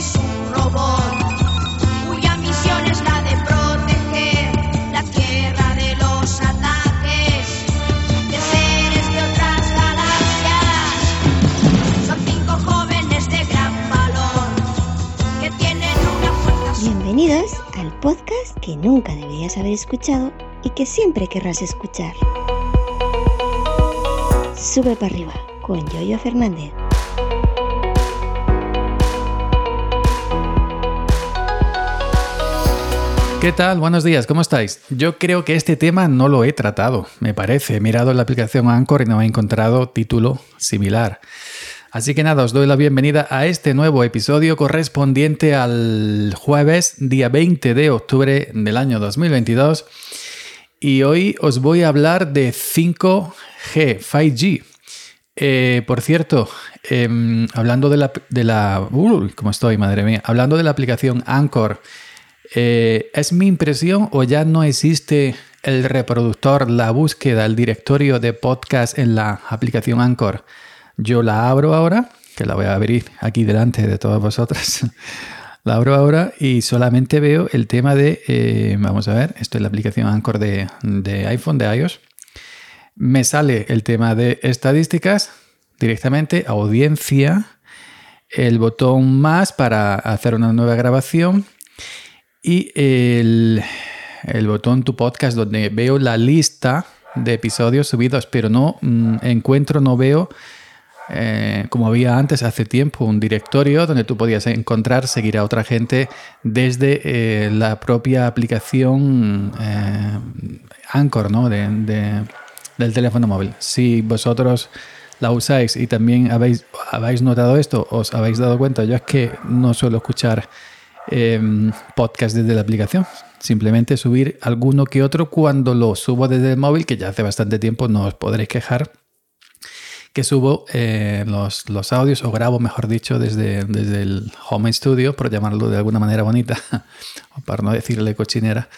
es un robot cuya misión es la de proteger la tierra de los ataques de seres de otras galaxias. Son cinco jóvenes de gran valor que tienen una fuerza. Bienvenidos al podcast que nunca deberías haber escuchado y que siempre querrás escuchar. Sube para arriba con Yoyo Fernández. ¿Qué tal? Buenos días, ¿cómo estáis? Yo creo que este tema no lo he tratado, me parece. He mirado la aplicación Anchor y no he encontrado título similar. Así que nada, os doy la bienvenida a este nuevo episodio correspondiente al jueves, día 20 de octubre del año 2022. Y hoy os voy a hablar de 5G, 5G. Eh, por cierto, em, hablando de la... De la ¿Cómo estoy, madre mía? Hablando de la aplicación Anchor eh, ¿Es mi impresión o ya no existe el reproductor, la búsqueda, el directorio de podcast en la aplicación Anchor? Yo la abro ahora, que la voy a abrir aquí delante de todas vosotras. la abro ahora y solamente veo el tema de, eh, vamos a ver, esto es la aplicación Anchor de iPhone, de iOS. Me sale el tema de estadísticas directamente, audiencia, el botón más para hacer una nueva grabación y el, botón Tu Podcast donde veo la lista de episodios subidos, pero no mm, encuentro, no veo, eh, como había antes, hace tiempo, un directorio donde tú podías encontrar, seguir a otra gente desde eh, la propia aplicación eh, Anchor ¿no? de, del teléfono móvil. Si vosotros la usáis y también habéis, habéis notado esto, os habéis dado cuenta, yo es que no suelo escuchar Em, podcast desde la aplicación. Simplemente subir alguno que otro cuando lo subo desde el móvil, que ya hace bastante tiempo, no os podréis quejar, que subo eh, los, los, audios o grabo, mejor dicho, desde, desde el Home Studio, por llamarlo de alguna manera bonita, para no decirle cochinera.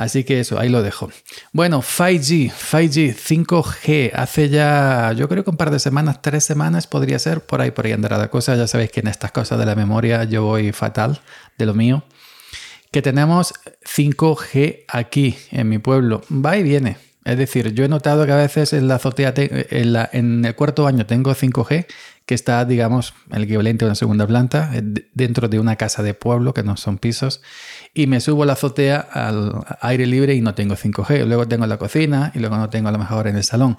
Así que eso, ahí lo dejo. Bueno, 5G, 5G, 5G. Hace ya, yo creo que un par de semanas, tres semanas podría ser, por ahí, por ahí andará la cosa. Ya sabéis que en estas cosas de la memoria yo voy fatal de lo mío. Que tenemos 5G aquí en mi pueblo. Va y viene. Es decir, yo he notado que a veces en la azotea, en, en el cuarto año tengo 5G, que está, digamos, el equivalente a una segunda planta, eh, dentro de una casa de pueblo, que no son pisos, y me subo a la azotea al aire libre y no tengo 5G. Luego tengo la cocina y luego no tengo a lo mejor en el salón.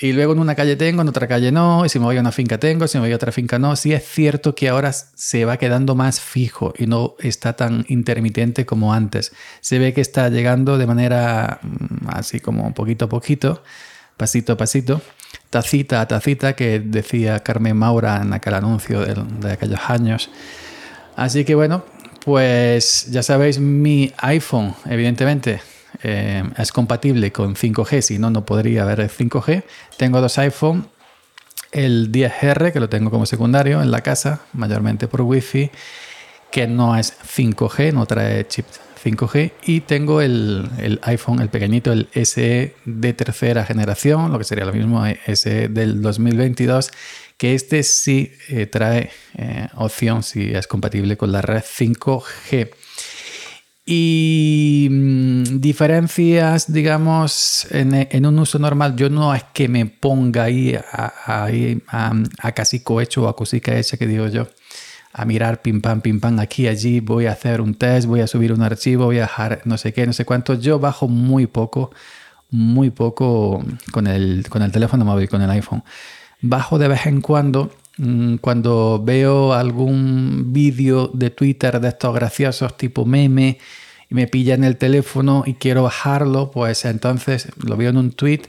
Y luego en una calle tengo, en otra calle no, y si me voy a una finca tengo, si me voy a otra finca no. Sí es cierto que ahora se va quedando más fijo y no está tan intermitente como antes. Se ve que está llegando de manera mm, así como poquito a poquito, pasito a pasito, tacita a tacita, que decía Carmen Maura en aquel anuncio de, de aquellos años. Así que bueno, pues ya sabéis, mi iPhone, evidentemente, eh, es compatible con 5G, si no, no podría haber 5G. Tengo dos iPhone, el 10R, que lo tengo como secundario en la casa, mayormente por Wi-Fi, que no es 5G, no trae chip 5G. Y tengo el, iPhone, el pequeñito, el SE de tercera generación, lo que sería lo mismo SE del 2022 que este sí eh, trae eh, opción si es compatible con la red 5G. Y mm, diferencias, digamos, en, un uso normal, yo no es que me ponga ahí a, a, casi cohecho o a cosica hecha que digo yo, a mirar pim pam, pim pam, aquí, allí, voy a hacer un test, voy a subir un archivo, voy a dejar no sé qué, no sé cuánto. Yo bajo muy poco, muy poco con el, con el teléfono móvil, con el iPhone bajo de vez en cuando mm, cuando veo algún vídeo de Twitter de estos graciosos tipo meme y me pilla en el teléfono y quiero bajarlo, pues entonces lo veo en un tweet,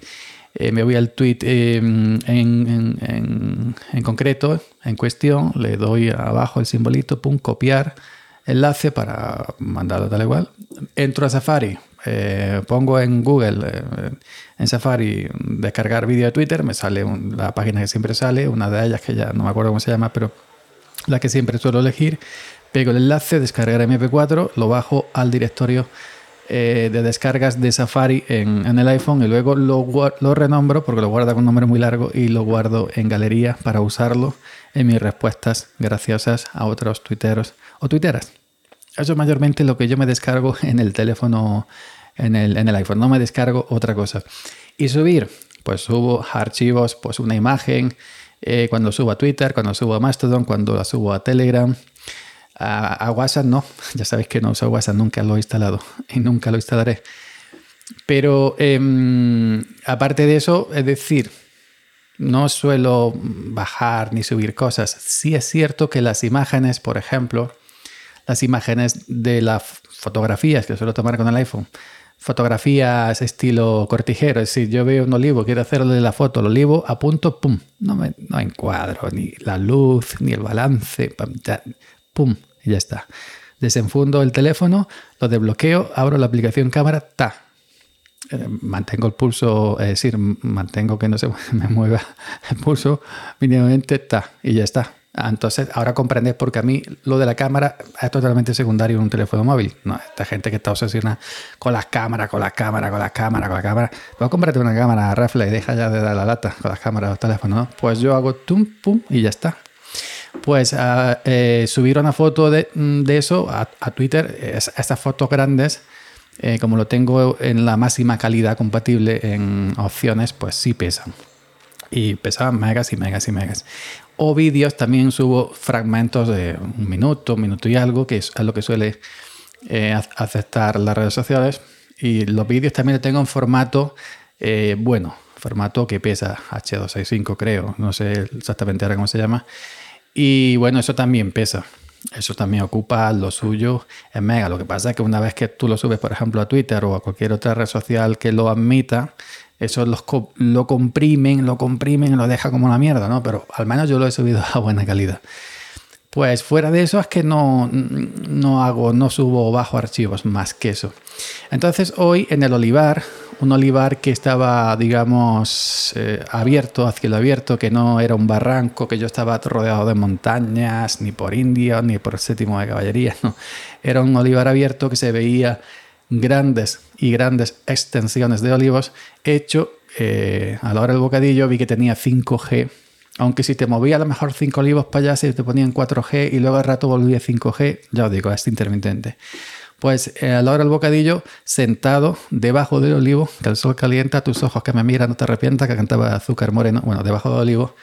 eh, me voy al tweet em, en, concreto, en cuestión, le doy abajo el simbolito, pum, copiar enlace para mandarlo tal igual. Entro a Safari, eh, pongo en Google, eh, en Safari, descargar vídeo de Twitter, me sale la página que siempre sale, una de ellas que ya no me acuerdo cómo se llama, pero la que siempre suelo elegir. Pego el enlace, descargar MP4, lo bajo al directorio eh, de descargas de Safari en, el iPhone y luego lo, lo, renombro porque lo guarda con un nombre muy largo y lo guardo en galería para usarlo en mis respuestas graciosas a otros tuiteros o tuiteras. Eso es mayormente lo que yo me descargo en el teléfono en el, en el iPhone, no me descargo otra cosa. Y subir, pues subo archivos, pues una imagen, eh, cuando subo a Twitter, cuando subo a Mastodon, cuando la subo a Telegram. A, WhatsApp no, ya sabéis que no uso WhatsApp, nunca lo he instalado y nunca lo instalaré. Pero em, aparte de eso, es decir, no suelo bajar ni subir cosas. Sí es cierto que las imágenes, por ejemplo, las imágenes de las fotografías que suelo tomar con el iPhone, fotografías estilo cortijero, es decir, yo veo un olivo, quiero hacerle la foto al olivo, apunto, pum, no, me, no encuadro ni la luz, ni el balance, pum, y ya está. Desenfundo el teléfono, lo desbloqueo, abro la aplicación cámara, ta, eh, mantengo el pulso, es decir, mantengo que no se me mueva el pulso mínimamente, ta, y ya está. Ah, entonces, ahora comprendes porque a mí lo de la cámara es totalmente secundario en un teléfono móvil. No, esta gente que está obsesionada con las cámaras, con las cámaras, con las cámaras, con las cámaras. Pues cómprate una cámara reflex y deja ya de dar la lata con las cámaras los teléfonos, ¿no? Pues yo hago tum, pum y ya está. Pues uh, subir una foto de, mm, de eso a, a Twitter, es, estas fotos grandes, eh, como lo tengo en la máxima calidad compatible en opciones, pues sí pesan. Y pesaban megas y megas y megas. O vídeos, también subo fragmentos de un minuto, un minuto y algo, que es lo que suele eh, aceptar las redes sociales. Y los vídeos también los tengo en formato, bueno, formato que pesa H265 creo, no sé exactamente ahora cómo se llama. Y bueno, eso también pesa. Eso también ocupa lo suyo en Mega. Lo que pasa es que una vez que tú lo subes, por ejemplo, a Twitter o a cualquier otra red social que lo admita, eso lo comprimen, lo comprimen y lo deja como una mierda, ¿no? Pero al menos yo lo he subido a buena calidad. Pues fuera de eso es que no, no hago, no subo bajo archivos más que eso. Entonces hoy en el olivar, un olivar que estaba, digamos, eh, abierto, hacia el abierto, que no era un barranco, que yo estaba rodeado de montañas, ni por indio, ni por el séptimo de caballería, no. Era un olivar abierto que se veía grandes y grandes extensiones de olivos hecho eh, a la hora del bocadillo vi que tenía 5G aunque si te movía a lo mejor 5 olivos para allá, se te ponían 4G y luego al rato volvía 5G, ya os digo, es intermitente. Pues eh, a la hora del bocadillo, sentado debajo del olivo, que el sol calienta, tus ojos que me miran, no te arrepientas, que cantaba azúcar moreno. Bueno, debajo del olivo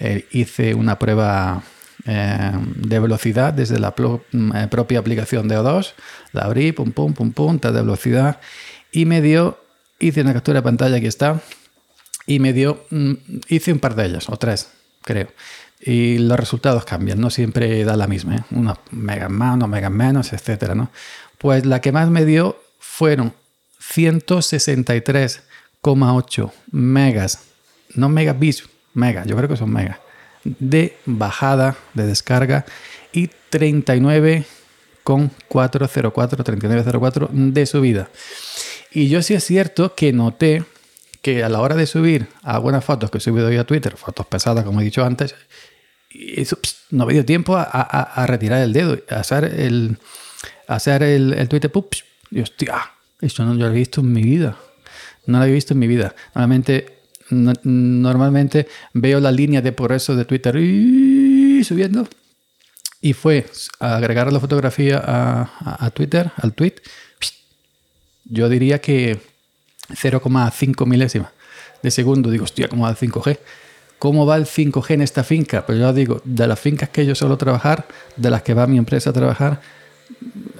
eh, hice una prueba eh, de velocidad desde la mm, propia aplicación de O2. La abrí, pum, pum, pum, pum, de velocidad. Y me dio, hice una captura de pantalla, aquí está, y me dio, mm, hice un par de ellas, o tres, creo. Y los resultados cambian, no siempre da la misma, ¿eh? unos megas más, unos megas menos, etcétera, ¿no? Pues la que más me dio fueron 163,8 megas, no megabits, mega, yo creo que son megas, de bajada, de descarga, y 39,404, 3904 de subida. Y yo sí es cierto que noté que a la hora de subir algunas fotos que he subido hoy a Twitter, fotos pesadas como he dicho antes, eso, no me dio tiempo a, retirar el dedo, a hacer el, hacer el, el Twitter, y hostia, esto no lo he visto en mi vida. No lo he visto en mi vida. Normalmente, normalmente veo la línea de progreso de Twitter subiendo. Y fue agregar la fotografía a, a Twitter, al tweet. Yo diría que 0,5 milésimas de segundo. Digo, hostia, ¿cómo va el 5G? ¿Cómo va el 5G en esta finca? Pues yo digo, de las fincas que yo suelo trabajar, de las que va mi empresa a trabajar,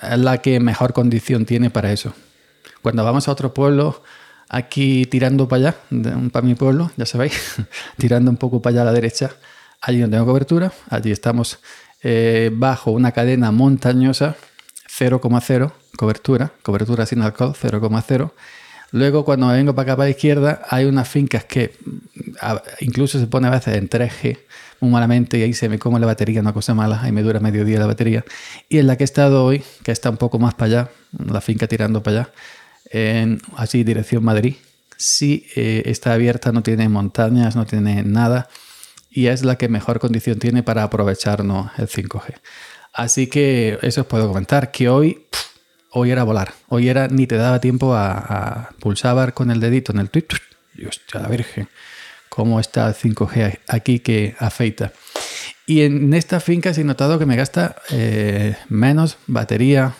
es la que mejor condición tiene para eso. Cuando vamos a otro pueblo, aquí tirando para allá, para mi pueblo, ya sabéis, tirando un poco para allá a la derecha, allí no tengo cobertura, allí estamos eh, bajo una cadena montañosa, 0,0 cobertura, cobertura sin alcohol, 0,0 Luego, cuando vengo para acá para la izquierda, hay unas fincas que incluso se pone a veces en 3G muy malamente y ahí se me come la batería, una cosa mala, ahí me dura medio día la batería. Y en la que he estado hoy, que está un poco más para allá, la finca tirando para allá, en, así dirección Madrid, sí eh, está abierta, no tiene montañas, no tiene nada y es la que mejor condición tiene para aprovecharnos el 5G. Así que eso os puedo comentar, que hoy hoy era volar. Hoy era ni te daba tiempo a, pulsar con el dedito en el tweet. Dios, la virgen, cómo está el 5G aquí que afeita. Y en esta finca he notado que me gasta eh, menos batería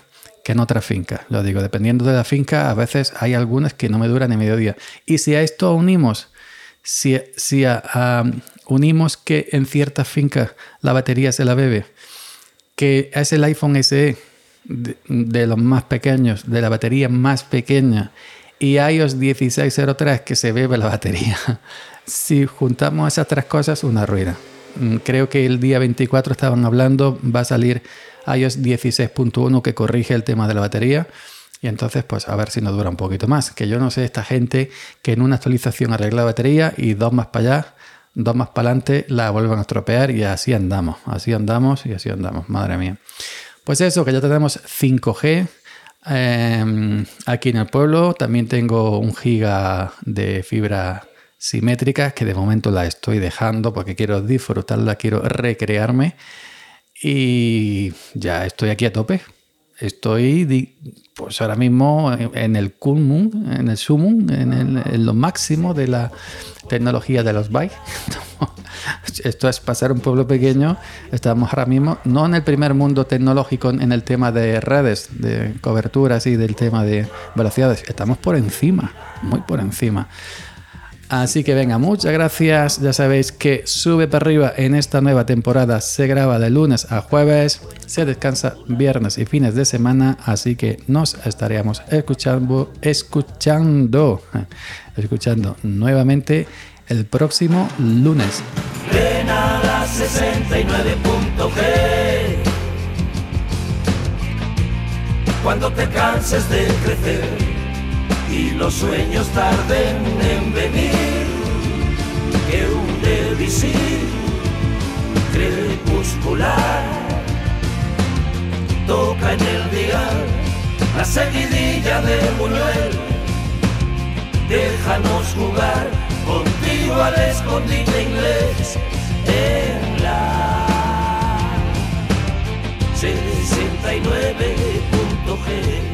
que en otra finca. Lo digo, dependiendo de la finca, a veces hay algunas que no me duran ni medio día. Y si a esto unimos, si, unimos que en cierta finca la batería se la bebe que es el iPhone SE de, los más pequeños, de la batería más pequeña, y iOS 16.03 que se bebe la batería. Si juntamos esas tres cosas, una ruina. Mm, creo que el día 24 estaban hablando, va a salir iOS 16.1 que corrige el tema de la batería. Y entonces, pues a ver si nos dura un poquito más. Que yo no sé esta gente que en una actualización arregla la batería y dos más para allá, dos más para adelante, la vuelven a estropear y así andamos. Así andamos y así andamos. Madre mía. Pues eso, que ya tenemos 5G. Em, aquí en el pueblo también tengo un giga de fibra simétrica que de momento la estoy dejando porque quiero disfrutarla, quiero recrearme y ya estoy aquí a tope. Estoy pues ahora mismo en el culmum, en el sumum, en, lo máximo de la tecnología de los bytes. Esto es pasar un pueblo pequeño. Estamos ahora mismo no en el primer mundo tecnológico en el tema de redes, de coberturas y del tema de velocidades. Estamos por encima, muy por encima. Así que venga, muchas gracias. Ya sabéis que Sube para arriba en esta nueva temporada se graba de lunes a jueves, se descansa viernes y fines de semana, así que nos estaríamos escuchando, escuchando, escuchando nuevamente el próximo lunes. Cuando te canses de crecer y los sueños tarden en venir, que un devisir crepuscular toca en el día la seguidilla de Buñuel, déjanos jugar contigo al escondite inglés en la 69.g.